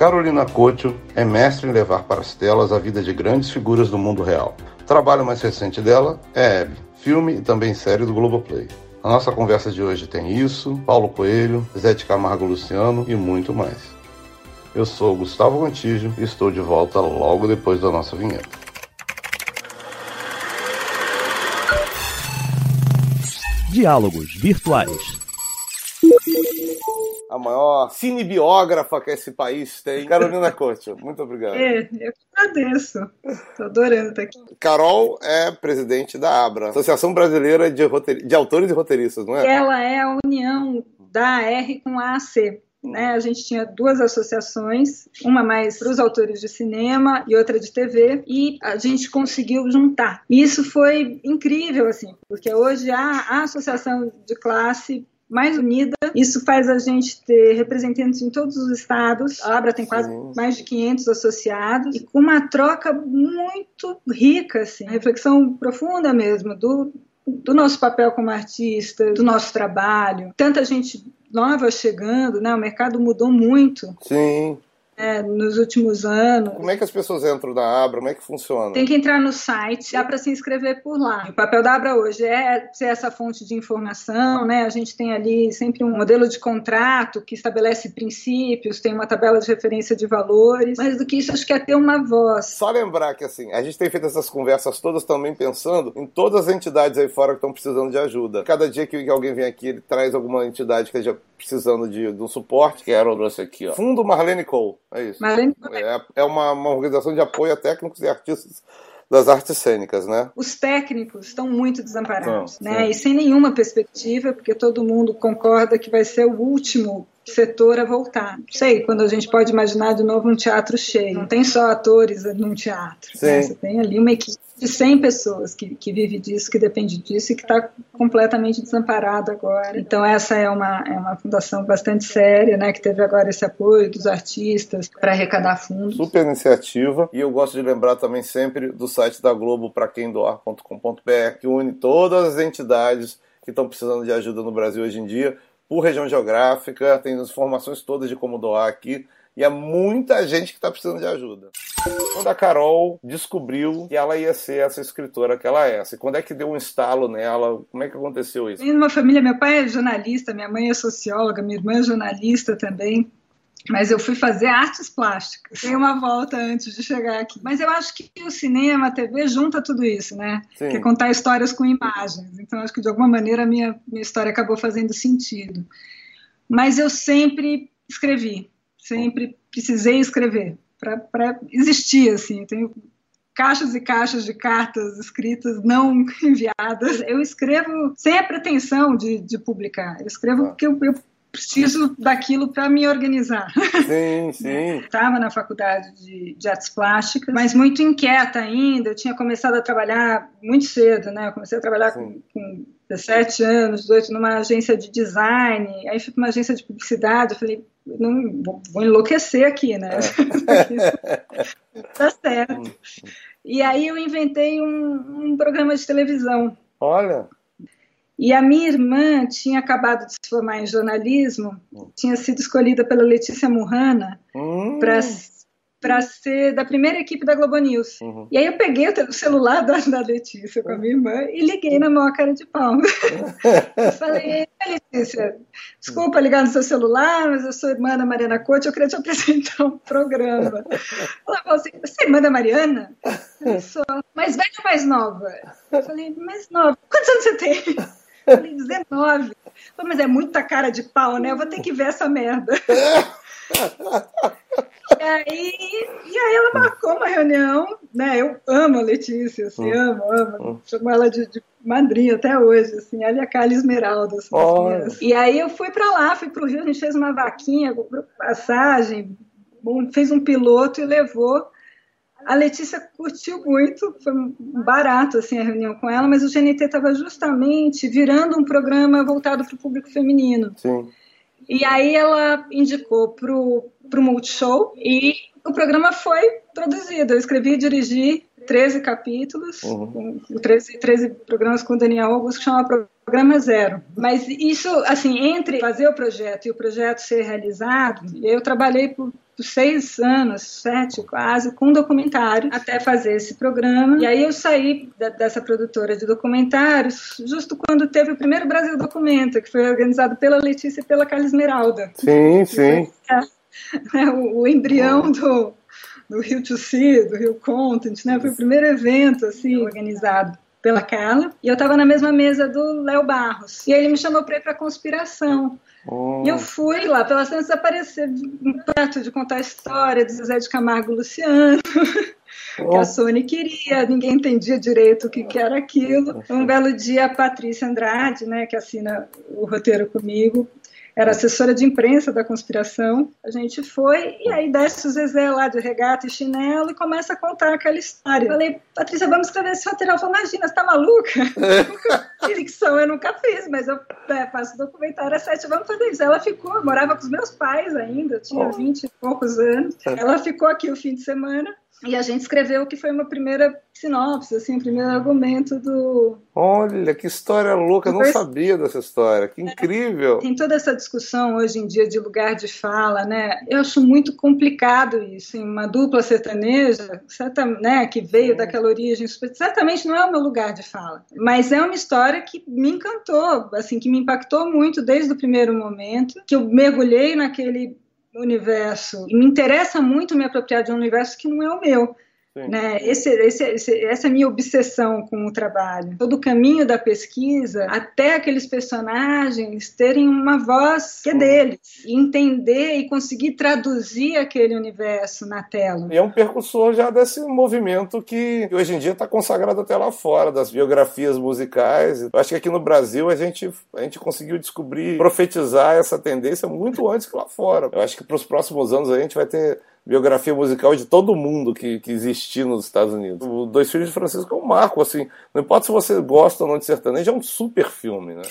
Carolina Couto é mestre em levar para as telas a vida de grandes figuras do mundo real. O trabalho mais recente dela é Hebe, filme e também série do Globoplay. A nossa conversa de hoje tem isso, Paulo Coelho, Zé de Camargo Luciano e muito mais. Eu sou Gustavo Antígio e estou de volta logo depois da nossa vinheta. Diálogos Virtuais a maior cinebiógrafa que esse país tem, Carolina Couto. Muito obrigado. É, eu que agradeço. Estou adorando estar aqui. Carol é presidente da ABRA, Associação Brasileira de, Roteir... de Autores e Roteiristas, não é? Ela é a união da AR com a AC. Né, a gente tinha duas associações, uma mais para os autores de cinema e outra de TV, e a gente conseguiu juntar. E isso foi incrível, assim, porque hoje há a associação de classe mais unida. Isso faz a gente ter representantes em todos os estados. A Abra tem quase Sim. mais de 500 associados e com uma troca muito rica, assim, reflexão profunda mesmo do do nosso papel como artista, do nosso trabalho. Tanta gente nova chegando, né? O mercado mudou muito. Sim né, nos últimos anos. Como é que as pessoas entram na Abra? Como é que funciona? Tem que entrar no site, dá para se inscrever por lá. O papel da Abra hoje é ser essa fonte de informação, né? A gente tem ali sempre um modelo de contrato que estabelece princípios, tem uma tabela de referência de valores, mas do que isso acho que é ter uma voz. Só lembrar que assim, a gente tem feito essas conversas todas também pensando em todas as entidades aí fora que estão precisando de ajuda. Cada dia que alguém vem aqui, ele traz alguma entidade que esteja precisando de, de um suporte, que era o trouxe aqui, ó. Fundo Marlene Cole. É isso. Marlene... É, é uma, uma organização de apoio a técnicos e artistas das artes cênicas, né? Os técnicos estão muito desamparados, sim, né? Sim. E sem nenhuma perspectiva, porque todo mundo concorda que vai ser o último setor a voltar. Não sei quando a gente pode imaginar de novo um teatro cheio. Não tem só atores num teatro. Né? Você tem ali uma equipe de 100 pessoas que, que vive disso, que depende disso e que está completamente desamparado agora. Então essa é uma, é uma fundação bastante séria, né, que teve agora esse apoio dos artistas para arrecadar fundos. Super iniciativa. E eu gosto de lembrar também sempre do site da Globo para quem doar.com.br, que une todas as entidades que estão precisando de ajuda no Brasil hoje em dia por região geográfica, tem as informações todas de como doar aqui. E é muita gente que está precisando de ajuda. Quando a Carol descobriu que ela ia ser essa escritora que ela é, assim, quando é que deu um estalo nela? Como é que aconteceu isso? Tenho uma família, meu pai é jornalista, minha mãe é socióloga, minha irmã é jornalista também. Mas eu fui fazer artes plásticas. Dei uma volta antes de chegar aqui. Mas eu acho que o cinema, a TV junta tudo isso, né? Sim. Que é contar histórias com imagens. Então acho que de alguma maneira a minha, minha história acabou fazendo sentido. Mas eu sempre escrevi, sempre precisei escrever para existir assim. Eu tenho caixas e caixas de cartas escritas não enviadas. Eu escrevo sem a pretensão de, de publicar. Eu escrevo porque eu, eu preciso daquilo para me organizar. Sim, sim. Estava na faculdade de, de, artes plásticas, mas muito inquieta ainda. Eu tinha começado a trabalhar muito cedo, né? Eu comecei a trabalhar com, com 17 anos, 18, numa agência de design. Aí fui para uma agência de publicidade. Eu falei, não vou, enlouquecer aqui, né? É. tá certo. E aí eu inventei um, um programa de televisão. Olha. E a minha irmã tinha acabado de se formar em jornalismo, tinha sido escolhida pela Letícia Murrana hum. para para ser da primeira equipe da Globo News. Uhum. E aí eu peguei o celular da, da, Letícia com a minha irmã e liguei na maior cara de pau. eu falei, Letícia, desculpa ligar no seu celular, mas eu sou irmã da Mariana Couto, eu queria te apresentar um programa. Ela falou assim, você é irmã da Mariana? Eu sou. Mais velha ou mais nova? Eu falei, mais nova. Quantos anos você tem? Falei, 19. Mas é muita cara de pau, né? Eu vou ter que ver essa merda. e, aí, e aí ela marcou uma reunião, né? Eu amo a Letícia, assim, hum. amo, amo. Hum. Chamo ela de, de, madrinha até hoje, assim, ela e a Carla Esmeralda. Assim, assim, E aí eu fui para lá, fui para o Rio, a gente fez uma vaquinha, comprou passagem, fez um piloto e levou. A Letícia curtiu muito, foi barato assim a reunião com ela, mas o GNT estava justamente virando um programa voltado para o público feminino. Sim. E aí ela indicou para o Multishow e o programa foi produzido. Eu escrevi e dirigi 13 capítulos, uhum. 13, 13 programas com o Daniel Augusto, que chama programa zero. Mas isso, assim, entre fazer o projeto e o projeto ser realizado, eu trabalhei por seis anos, sete quase, com documentário até fazer esse programa. E aí eu saí da, dessa produtora de documentários justo quando teve o primeiro Brasil Documenta, que foi organizado pela Letícia e pela Carla Esmeralda. Sim, sim. É, o, o, embrião do, do Rio to See, do Rio Content, né? Foi o primeiro evento assim organizado pela Carla, e eu estava na mesma mesa do Léo Barros. E ele me chamou para ir para conspiração. Oh. E eu fui lá, pela cena desaparecer, perto de contar a história de Zé de Camargo e Luciano. Oh. que a Sony queria, ninguém entendia direito o que, que, era aquilo. Um belo dia, a Patrícia Andrade, né, que assina o roteiro comigo, era assessora de imprensa da conspiração. A gente foi e aí desce o Zezé lá de regata e chinelo e começa a contar aquela história. Eu falei, Patrícia, vamos escrever esse roteiro. Ela falou, imagina, você tá maluca? Ficção eu nunca fiz, mas eu é, faço documentário às sete, vamos fazer isso. Ela ficou, morava com os meus pais ainda, eu tinha vinte e poucos anos. Ela ficou aqui o fim de semana e a gente escreveu o que foi uma primeira sinopse, assim, o primeiro argumento do. Olha, que história louca, eu não sabia dessa história, que incrível! Tem toda essa discussão hoje em dia de lugar de fala, né? Eu acho muito complicado isso, em uma dupla sertaneja, certa, né, que veio daquela origem, certamente não é o meu lugar de fala, mas é uma história que me encantou, assim, que me impactou muito desde o primeiro momento, que eu mergulhei naquele universo. E me interessa muito me apropriar de um universo que não é o meu. Né? Esse, esse, esse, essa é a minha obsessão com o trabalho. Todo o caminho da pesquisa, até aqueles personagens terem uma voz que é deles, e entender e conseguir traduzir aquele universo na tela. E é um percussor já desse movimento que hoje em dia está consagrado até lá fora, das biografias musicais. Eu acho que aqui no Brasil a gente, a gente conseguiu descobrir, profetizar essa tendência muito antes que lá fora. Eu acho que para os próximos anos a gente vai ter biografia musical de todo mundo que, que existia nos Estados Unidos. O Dois Filhos de Francisco é um marco, assim. Não importa se você gosta ou não de sertanejo, é um super filme, né?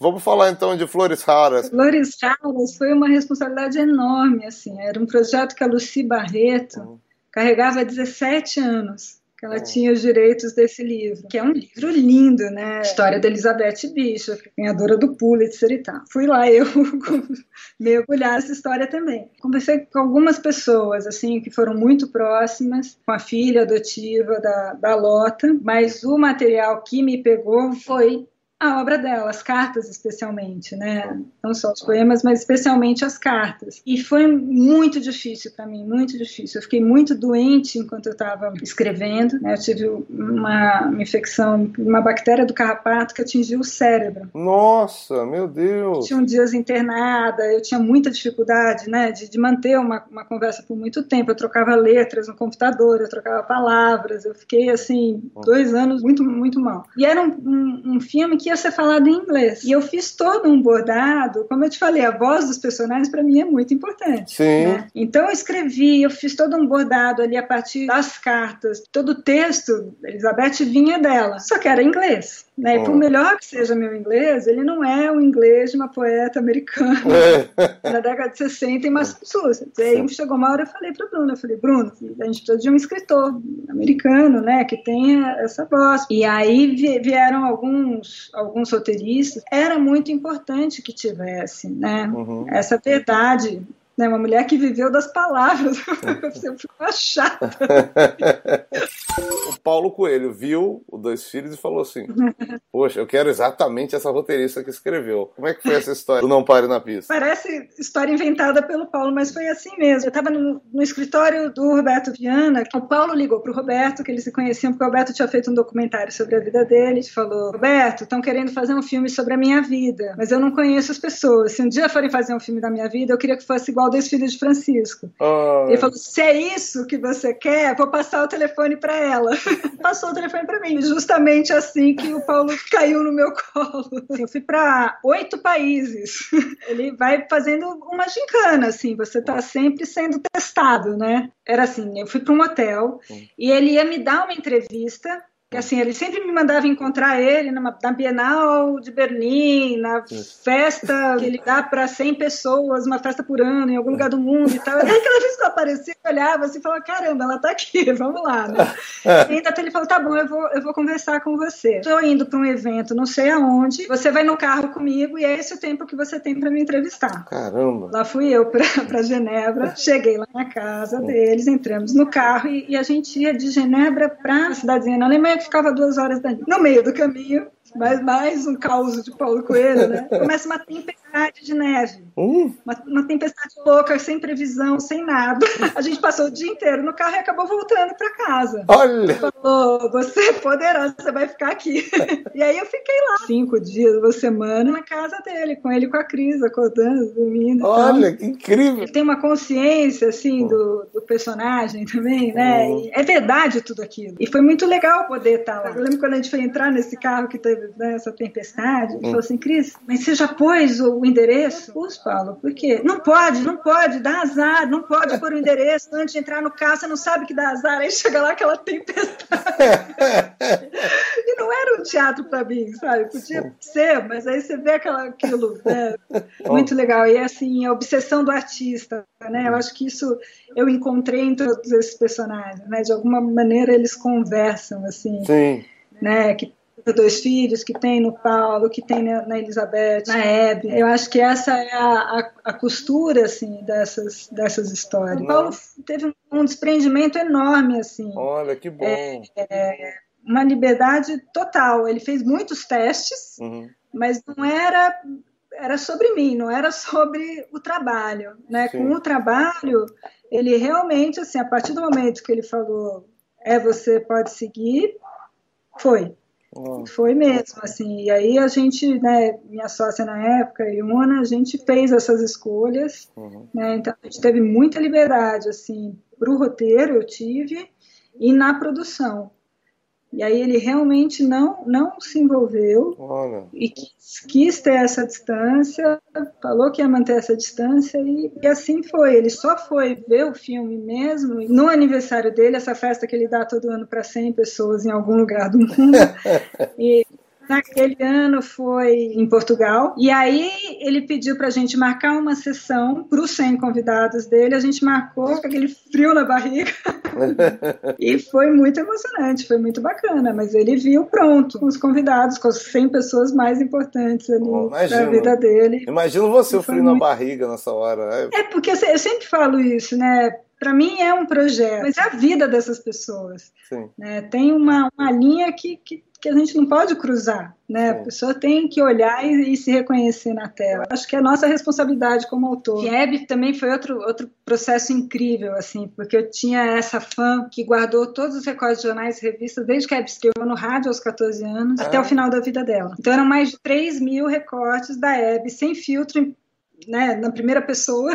Vamos falar então de Flores Raras. Flores Raras foi uma responsabilidade enorme, assim. Era um projeto que a Lucy Barreto uhum. carregava há 17 anos que ela tinha os direitos desse livro, que é um livro lindo, né? História da Elizabeth Bishop, ganhadora do Pulitzer e tal. Fui lá eu mergulhar essa história também. Conversei com algumas pessoas, assim, que foram muito próximas, com a filha adotiva da, da Lota, mas o material que me pegou foi a obra dela, as cartas especialmente, né? Não só os poemas, mas especialmente as cartas. E foi muito difícil para mim, muito difícil. Eu fiquei muito doente enquanto eu estava escrevendo. Né? Eu tive uma, uma, infecção, uma bactéria do carrapato que atingiu o cérebro. Nossa, meu Deus! Tinha um dias internada, eu tinha muita dificuldade, né, de, de manter uma, uma conversa por muito tempo. Eu trocava letras no computador, eu trocava palavras. Eu fiquei assim dois anos muito, muito mal. E era um, um, um filme que ia ser falado em inglês. E eu fiz todo um bordado, como eu te falei, a voz dos personagens para mim é muito importante. Sim. Né? Então eu escrevi, eu fiz todo um bordado ali a partir das cartas, todo o texto, Elizabeth vinha dela, só que era em inglês. Né? E por melhor que seja meu inglês, ele não é o inglês de uma poeta americana é. da década de 60 em Massachusetts. E aí chegou uma hora eu falei para Bruno, eu falei, Bruno, a gente precisa de um escritor americano, né, que tenha essa voz. E aí vieram alguns, alguns roteiristas. Era muito importante que tivesse, né, uhum. essa verdade né, uma mulher que viveu das palavras. Eu fico uma chata. o Paulo Coelho viu o Dois Filhos e falou assim: Poxa, eu quero exatamente essa roteirista que escreveu. Como é que foi essa história do Não Pare na Pista? Parece história inventada pelo Paulo, mas foi assim mesmo. Eu estava no, no, escritório do Roberto Viana. O Paulo ligou para o Roberto, que eles se conheciam, porque o Roberto tinha feito um documentário sobre a vida dele. Ele falou: Roberto, estão querendo fazer um filme sobre a minha vida, mas eu não conheço as pessoas. Se um dia forem fazer um filme da minha vida, eu queria que fosse igual Dois Filhos de Francisco. Oh. Ele falou: se é isso que você quer, vou passar o telefone para ela. Passou o telefone para mim. Justamente assim que o Paulo caiu no meu colo. Assim, eu fui para oito países. Ele vai fazendo uma gincana, assim, você está sempre sendo testado, né? Era assim: eu fui para um hotel e ele ia me dar uma entrevista que assim, ele sempre me mandava encontrar ele numa, na Bienal de Berlim, na festa que ele dá para 100 pessoas, uma festa por ano, em algum lugar do mundo e tal. Aí cada vez que eu aparecia, eu olhava assim e falava, caramba, ela tá aqui, vamos lá, né? e então ele falou, tá bom, eu vou, eu vou conversar com você. Estou indo para um evento, não sei aonde, você vai no carro comigo e é esse o tempo que você tem para me entrevistar. Caramba! Lá fui eu para Genebra, cheguei lá na casa deles, entramos no carro e, e a gente ia de Genebra para a cidadezinha na Alemanha ficava duas horas dali. No meio do caminho, mais, mais um caos de Paulo Coelho, né? Começa uma tempestade de neve. Uh. Uma, uma, tempestade louca, sem previsão, sem nada. A gente passou o dia inteiro no carro e acabou voltando para casa. Olha! Falou, você é poderosa, você vai ficar aqui. E aí eu fiquei lá cinco dias, uma semana, na casa dele, com ele com a Cris, acordando, dormindo. Olha, que incrível! Ele tem uma consciência, assim, do, do personagem também, né? é verdade tudo aquilo. E foi muito legal poder estar lá. Eu lembro quando a gente foi entrar nesse carro que teve né, essa tempestade, ele falou assim, Cris, mas você já pôs o endereço? Pus, Paulo, por quê? Não pode, não pode, dá azar, não pode pôr o endereço antes de entrar no carro, você não sabe que dá azar, aí chega lá aquela tempestade. e não era um teatro para mim, sabe? Podia ser, mas aí você vê aquela, aquilo, né? Muito legal. E assim, a obsessão do artista, né? Eu acho que isso eu encontrei em todos esses personagens, né? De alguma maneira eles conversam, assim. Sim. Né, que dois filhos, que tem no Paulo, que tem na Elizabeth, na Hebe. Eu acho que essa é a, a, a costura, assim, dessas, dessas histórias. O Paulo teve um, um desprendimento enorme, assim. Olha, que bom. É, é, uma liberdade total. Ele fez muitos testes, uhum. mas não era era sobre mim, não era sobre o trabalho, né? Sim. Com o trabalho, ele realmente, assim, a partir do momento que ele falou, é você pode seguir, foi. Foi mesmo, assim, e aí a gente, né, minha sócia na época, Iona, a gente fez essas escolhas, uhum. né, então a gente teve muita liberdade, assim, para o roteiro eu tive, e na produção. E aí ele realmente não, não se envolveu Olha. e quis, quis, ter essa distância, falou que ia manter essa distância e, e, assim foi. Ele só foi ver o filme mesmo no aniversário dele, essa festa que ele dá todo ano para 100 pessoas em algum lugar do mundo. e naquele ano foi em Portugal. E aí ele pediu para a gente marcar uma sessão para os 100 convidados dele. A gente marcou com aquele frio na barriga. e foi muito emocionante, foi muito bacana. Mas ele viu pronto, com os convidados, com as 100 pessoas mais importantes ali oh, da vida dele. Imagino você o frio muito... na barriga nessa hora. Né? É, porque eu sempre falo isso, né? para mim é um projeto, mas é a vida dessas pessoas. Né? Tem uma, uma linha que, que que a gente não pode cruzar, né? A pessoa tem que olhar e, e, se reconhecer na tela. Acho que é a nossa responsabilidade como autor. Web também foi outro, outro processo incrível, assim, porque eu tinha essa fã que guardou todos os recordes de jornais e revistas desde que a Hebe estreou no rádio aos 14 anos ah. até o final da vida dela. Então eram mais de 3 mil recortes da Hebe, sem filtro, né, na primeira pessoa,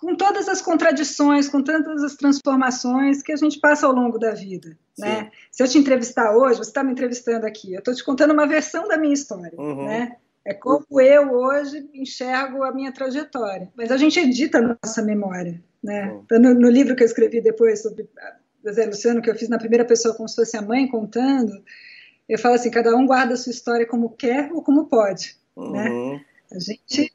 com todas as contradições, com tantas as transformações que a gente passa ao longo da vida. Né? Se eu te entrevistar hoje, você está me entrevistando aqui, eu estou te contando uma versão da minha história. Uhum. Né? É como eu hoje enxergo a minha trajetória. Mas a gente edita a nossa memória. Né? Uhum. No, no, livro que eu escrevi depois sobre Zé Luciano, que eu fiz na primeira pessoa, como se fosse a mãe contando, eu falo assim: cada um guarda a sua história como quer ou como pode. Né? Uhum. Né? A gente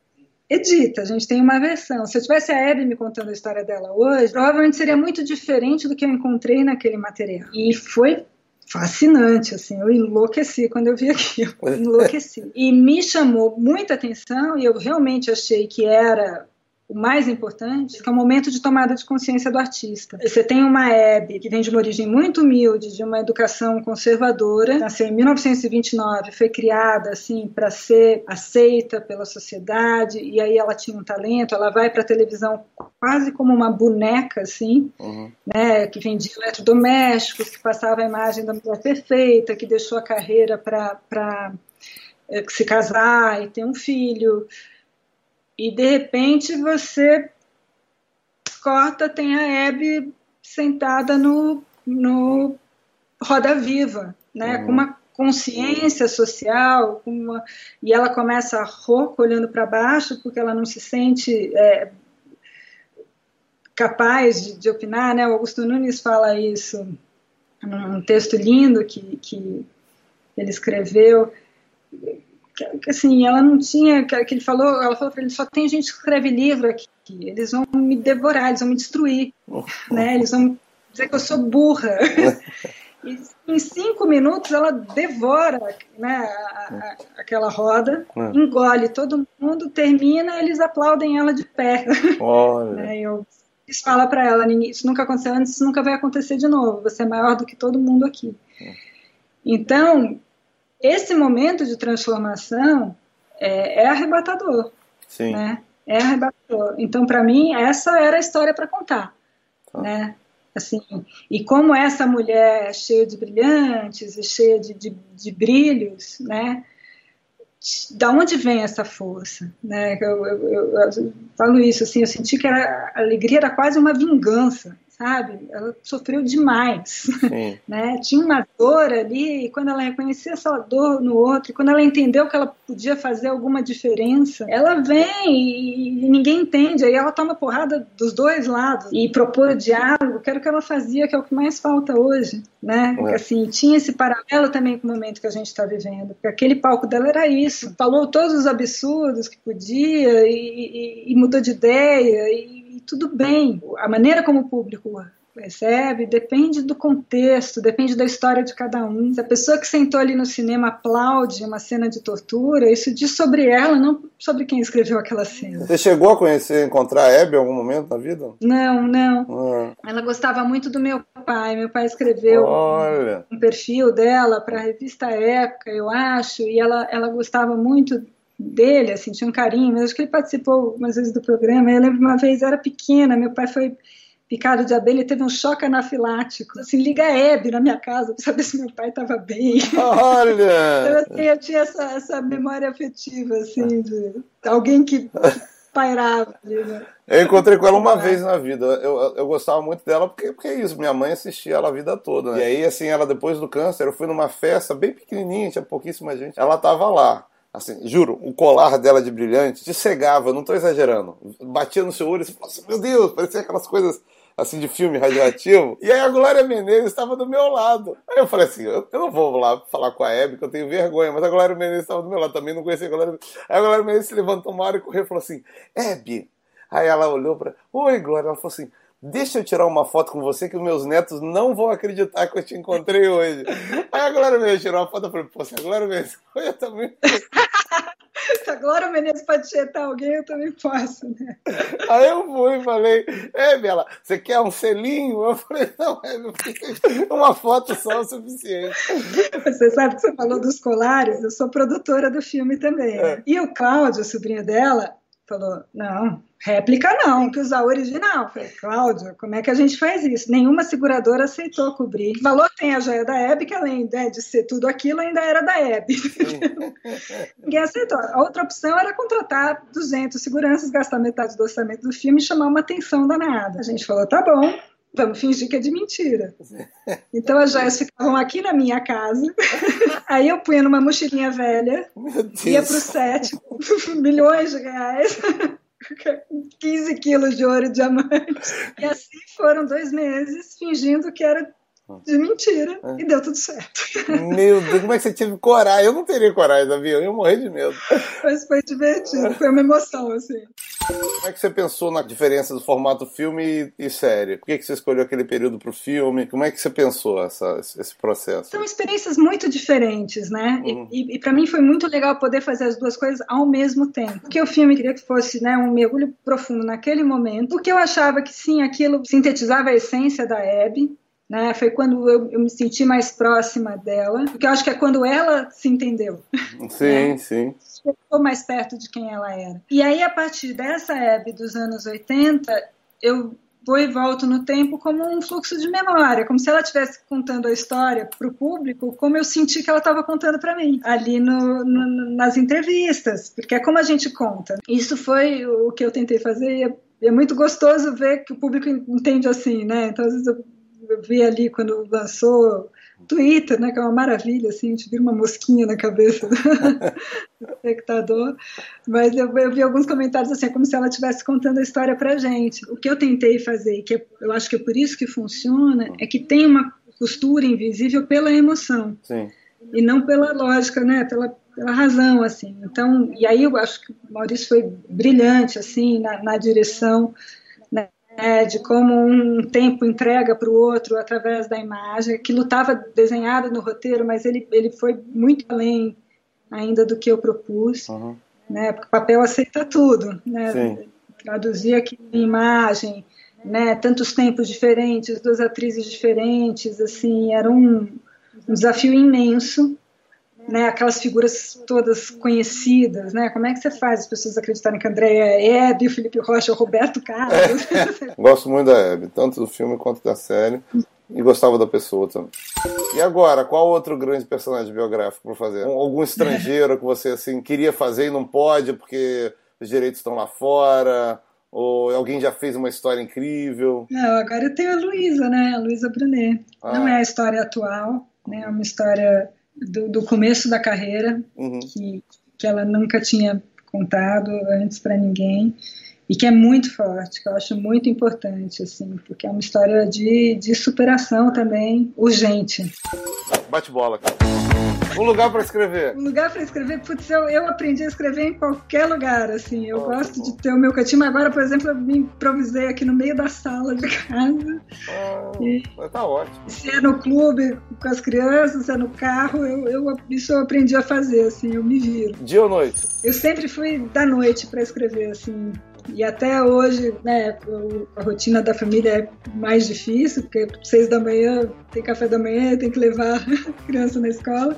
edita, a gente tem uma versão. Se eu tivesse a Abby me contando a história dela hoje, provavelmente seria muito diferente do que eu encontrei naquele material. E foi fascinante, assim, eu enlouqueci quando eu vi aquilo, enlouqueci. E me chamou muita atenção e eu realmente achei que era o mais importante, que é o momento de tomada de consciência do artista. Você tem uma Hebe que vem de uma origem muito humilde, de uma educação conservadora, nasceu em 1929, foi criada assim para ser aceita pela sociedade, e aí ela tinha um talento, ela vai para a televisão quase como uma boneca assim, uhum. né, que vendia eletrodomésticos, que passava a imagem da mulher perfeita, que deixou a carreira para é, se casar e ter um filho e de repente você corta, tem a Hebe sentada no, no Roda Viva, né? Uhum. Com uma consciência social, uma, e ela começa a rouca olhando para baixo porque ela não se sente é, capaz de, de, opinar, né? O Augusto Nunes fala isso um texto lindo que, que ele escreveu, assim, ela não tinha, que ele falou, ela falou para ele, só tem gente que escreve livro aqui, eles vão me devorar, eles vão me destruir, né? Eles vão dizer que eu sou burra. e em cinco minutos ela devora né, a, a, aquela roda, é. engole todo mundo, termina, eles aplaudem ela de pé. Olha. né, eu eles fala para ela, isso nunca aconteceu antes, isso nunca vai acontecer de novo, você é maior do que todo mundo aqui. É. Então, esse momento de transformação é, é arrebatador. Sim. Né? É arrebatador. Então, para mim, essa era a história para contar. Tá. Né? Assim, e como essa mulher cheia de brilhantes e cheia de, de, de brilhos, né? da onde vem essa força, né? Eu, eu, eu, eu, falo isso assim, eu senti que era, a alegria era quase uma vingança, sabe? Ela sofreu demais, né? Tinha uma dor ali, e quando ela reconhecia essa dor no outro, e quando ela entendeu que ela podia fazer alguma diferença, ela vem e, e ninguém entende, aí ela toma porrada dos dois lados e propor diálogo, que era o que ela fazia, que é o que mais falta hoje, né? É. Assim, tinha esse paralelo também com o momento que a gente está vivendo, porque aquele palco dela era isso, falou todos os absurdos que podia e, e, e mudou de ideia e tudo bem. A maneira como o público percebe depende do contexto, depende da história de cada um. Se a pessoa que sentou ali no cinema aplaude uma cena de tortura, isso diz sobre ela, não sobre quem escreveu aquela cena. Você chegou a conhecer, encontrar a Hebe em algum momento na vida? Não, não. Ah. Ela gostava muito do meu pai. Meu pai escreveu Olha. um perfil dela para a revista Época, eu acho, e ela, ela gostava muito dele, assim, tinha um carinho, mas acho que ele participou algumas vezes do programa. Eu lembro uma vez, era pequena, meu pai foi picado de abelha e teve um choque anafilático. Assim, liga a Hebe na minha casa para saber se meu pai estava bem. Olha! então, assim, eu tinha essa, essa memória afetiva, assim, de alguém que pairava né? Eu encontrei com ela uma vez na vida. Eu, eu gostava muito dela porque, porque é isso. Minha mãe assistia ela a vida toda. Né? E aí, assim, ela depois do câncer, eu fui numa festa bem pequenininha, tinha pouquíssima gente. Ela tava lá. Assim, juro, o colar dela de brilhante te cegava, não tô exagerando. Batia no seu olho e falava assim, meu Deus, parecia aquelas coisas assim de filme radioativo. E aí a Glória Menezes estava do meu lado. Aí eu falei assim, eu, eu não vou lá falar com a Hebe, que eu tenho vergonha, mas a Glória Menezes estava do meu lado, também não conhecia a Glória Aí a Glória Menezes se levantou uma hora e correu e falou assim, Hebe. Aí ela olhou para, oi Glória, ela falou assim, deixa eu tirar uma foto com você que os meus netos não vão acreditar que eu te encontrei hoje. Aí a Glória Menezes tirou uma foto e falei, pô, se a Glória Menezes, eu também... Se a Glória Menezes pode chetar alguém, eu também posso, né? Aí eu fui e falei, é, Bela, você quer um selinho? Eu falei, não, é, uma foto só é o suficiente. Você sabe que você falou dos colares, eu sou produtora do filme também. É. E o Cláudio, o sobrinho dela, falou: não, réplica não, tem que usar o original. Falei, Cláudio, como é que a gente faz isso? Nenhuma seguradora aceitou cobrir. Valor tem a joia da Hebe, que além né, de ser tudo aquilo, ainda era da Hebe. Ninguém aceitou. A outra opção era contratar 200 seguranças, gastar metade do orçamento do filme e chamar uma atenção danada. A gente falou: tá bom, vamos fingir que é de mentira. Então as joias ficavam aqui na minha casa, aí eu punha numa mochilinha velha, ia para o set, milhões de reais. 15 quilos de ouro e diamante. E assim foram dois meses fingindo que era de mentira é. e deu tudo certo. Meu Deus, como é que você teve coragem? Eu não teria coragem, sabia? Eu ia morrer de medo. Mas foi divertido, foi uma emoção, assim. Como é que você pensou na diferença do formato filme e, série? Por que, que você escolheu aquele período para o filme? Como é que você pensou essa, esse processo? São experiências muito diferentes, né? Uhum. E, e, para mim foi muito legal poder fazer as duas coisas ao mesmo tempo. Porque o filme queria que fosse né, um mergulho profundo naquele momento, porque eu achava que sim, aquilo sintetizava a essência da Abby, né? Foi quando eu, eu, me senti mais próxima dela, porque eu acho que é quando ela se entendeu. Sim, né? sim. Ficou mais perto de quem ela era. E aí, a partir dessa Abby dos anos 80, eu vou e volto no tempo como um fluxo de memória, como se ela estivesse contando a história para o público, como eu senti que ela estava contando para mim, ali no, no, nas entrevistas, porque é como a gente conta. Isso foi o que eu tentei fazer e é, é muito gostoso ver que o público entende assim, né? Então, às vezes eu vi ali quando lançou Twitter, né, que é uma maravilha, assim, a gente vira uma mosquinha na cabeça do espectador, mas eu, eu, vi alguns comentários assim, é como se ela estivesse contando a história pra gente. O que eu tentei fazer, que eu acho que é por isso que funciona, é que tem uma costura invisível pela emoção. Sim. E não pela lógica, né? Pela, pela razão, assim. Então, e aí eu acho que o Maurício foi brilhante, assim, na, na direção né, de como um tempo entrega para o outro através da imagem. Aquilo estava desenhado no roteiro, mas ele, ele foi muito além ainda do que eu propus, uhum. né? Porque o papel aceita tudo, né? Sim. Traduzir aqui em imagem, né? Tantos tempos diferentes, duas atrizes diferentes, assim, era um, um desafio imenso, né? Aquelas figuras todas conhecidas, né? Como é que você faz as pessoas acreditarem que a Andréia é Hebe, o Felipe Rocha, o Roberto Carlos? É. Gosto muito da Hebe, tanto do filme quanto da série. E gostava da pessoa também. E agora, qual outro grande personagem biográfico para fazer? Algum estrangeiro que você assim queria fazer e não pode porque os direitos estão lá fora? Ou alguém já fez uma história incrível? Não, agora eu tenho a Luísa, né? A Luísa Brunet. Ah. Não é a história atual, né? É uma história do, do começo da carreira uhum. que, que ela nunca tinha contado antes para ninguém e que é muito forte, que eu acho muito importante, assim, porque é uma história de, de superação também urgente. Bate bola, cara. Um lugar para escrever. Um lugar para escrever, putz, eu, eu aprendi a escrever em qualquer lugar, assim. Eu oh, gosto de ter o meu cantinho, agora, por exemplo, eu me improvisei aqui no meio da sala de casa. Oh, e, tá ótimo. Se é no clube com as crianças, se é no carro, eu, eu, isso eu aprendi a fazer, assim, eu me viro. Dia ou noite? Eu sempre fui da noite para escrever, assim. E até hoje, né, a rotina da família é mais difícil, porque seis da manhã tem café da manhã, tem que levar a criança na escola.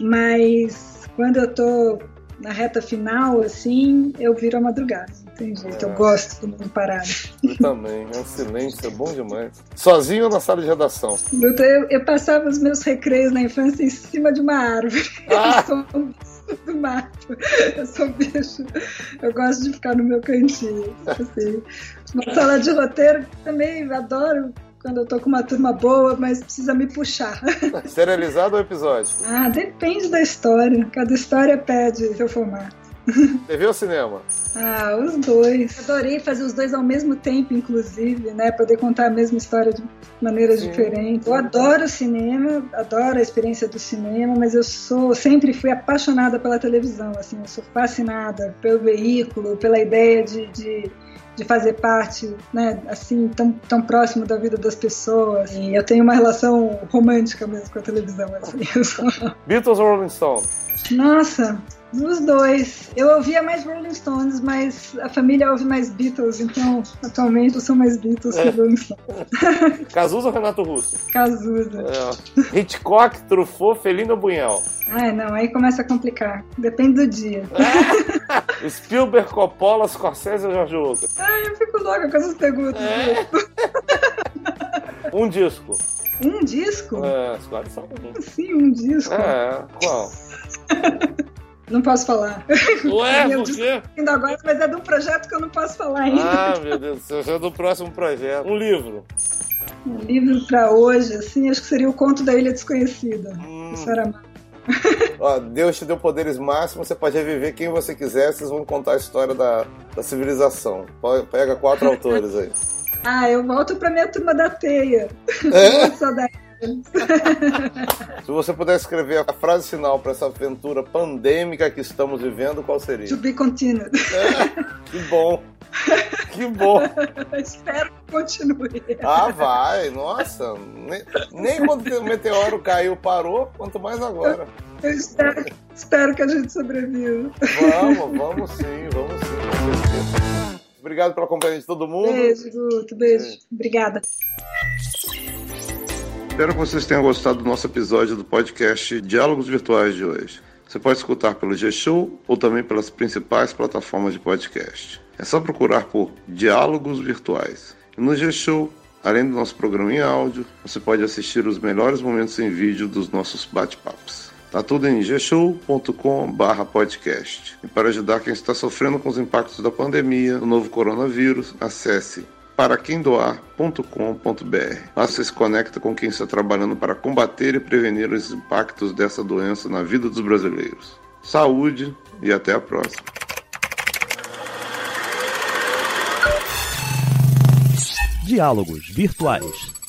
Mas quando eu tô na reta final, assim, eu viro a madrugada. Tem jeito, é. eu gosto do mundo parado. Eu também, é um silêncio, é bom demais. Sozinho ou na sala de redação? Eu, eu passava os meus recreios na infância em cima de uma árvore. Ah. do mato. Eu sou bicho. Eu gosto de ficar no meu cantinho. Assim. Uma sala de roteiro também adoro quando eu tô com uma turma boa, mas precisa me puxar. Serializado ou episódio? Ah, depende da história. Cada história pede seu formato. TV ou cinema? Ah, os dois. Adorei fazer os dois ao mesmo tempo, inclusive, né? Poder contar a mesma história de maneiras Sim. diferentes. Eu adoro cinema, adoro a experiência do cinema, mas eu sou sempre fui apaixonada pela televisão, assim, eu sou fascinada pelo veículo, pela ideia de, de de fazer parte, né, assim, tão, tão próximo da vida das pessoas. E eu tenho uma relação romântica mesmo com a televisão, assim. Beatles ou Rolling Stones? Nossa, os dois. Eu ouvia mais Rolling Stones, mas a família ouve mais Beatles, então atualmente eu sou mais Beatles que Rolling Stones. Cazuza ou Renato Russo? Cazuza. É. Hitchcock, Truffaut, Felino ou Bunhal? Ah, não, aí começa a complicar. Depende do dia. É. Spielberg, Coppola, Scorsese ou George Lucas? Ah, eu fico louca com essas perguntas. É. um disco. Um disco? É, escolhe só um. Sim, um disco. É, qual? Não posso falar. Ué, por quê? Ainda agora, mas é de um projeto que eu não posso falar ainda. Ah, meu Deus do céu, já é do próximo projeto. Um livro. Um livro para hoje, assim, acho que seria o Conto da Ilha Desconhecida. Hum. Isso era Ó, Deus te deu poderes máximos, você pode reviver quem você quiser, vocês vão contar a história da, da civilização. Pega quatro autores aí. Ah, eu volto pra minha turma da teia. É? Se você pudesse escrever a frase final para essa aventura pandêmica que estamos vivendo, qual seria? To be continued. É, que bom. Que bom. Espero que continue. Ah, vai. Nossa. Nem, nem quando o meteoro caiu parou, quanto mais agora. Eu espero, espero que a gente sobreviva. Vamos, vamos sim, vamos sim. Obrigado pela companhia de todo mundo. Beijo, Guto. Beijo. beijo. Obrigada. Espero que vocês tenham gostado do nosso episódio do podcast Diálogos Virtuais de hoje. Você pode escutar pelo G-Show ou também pelas principais plataformas de podcast. É só procurar por Diálogos Virtuais. E no G-Show, além do nosso programa em áudio, você pode assistir os melhores momentos em vídeo dos nossos bate-papos. Tá tudo em gshow.com/podcast. E para ajudar quem está sofrendo com os impactos da pandemia, do novo coronavírus, acesse para quem doar.com.br. Lá você se conecta com quem está trabalhando para combater e prevenir os impactos dessa doença na vida dos brasileiros. Saúde e até a próxima. Diálogos Virtuais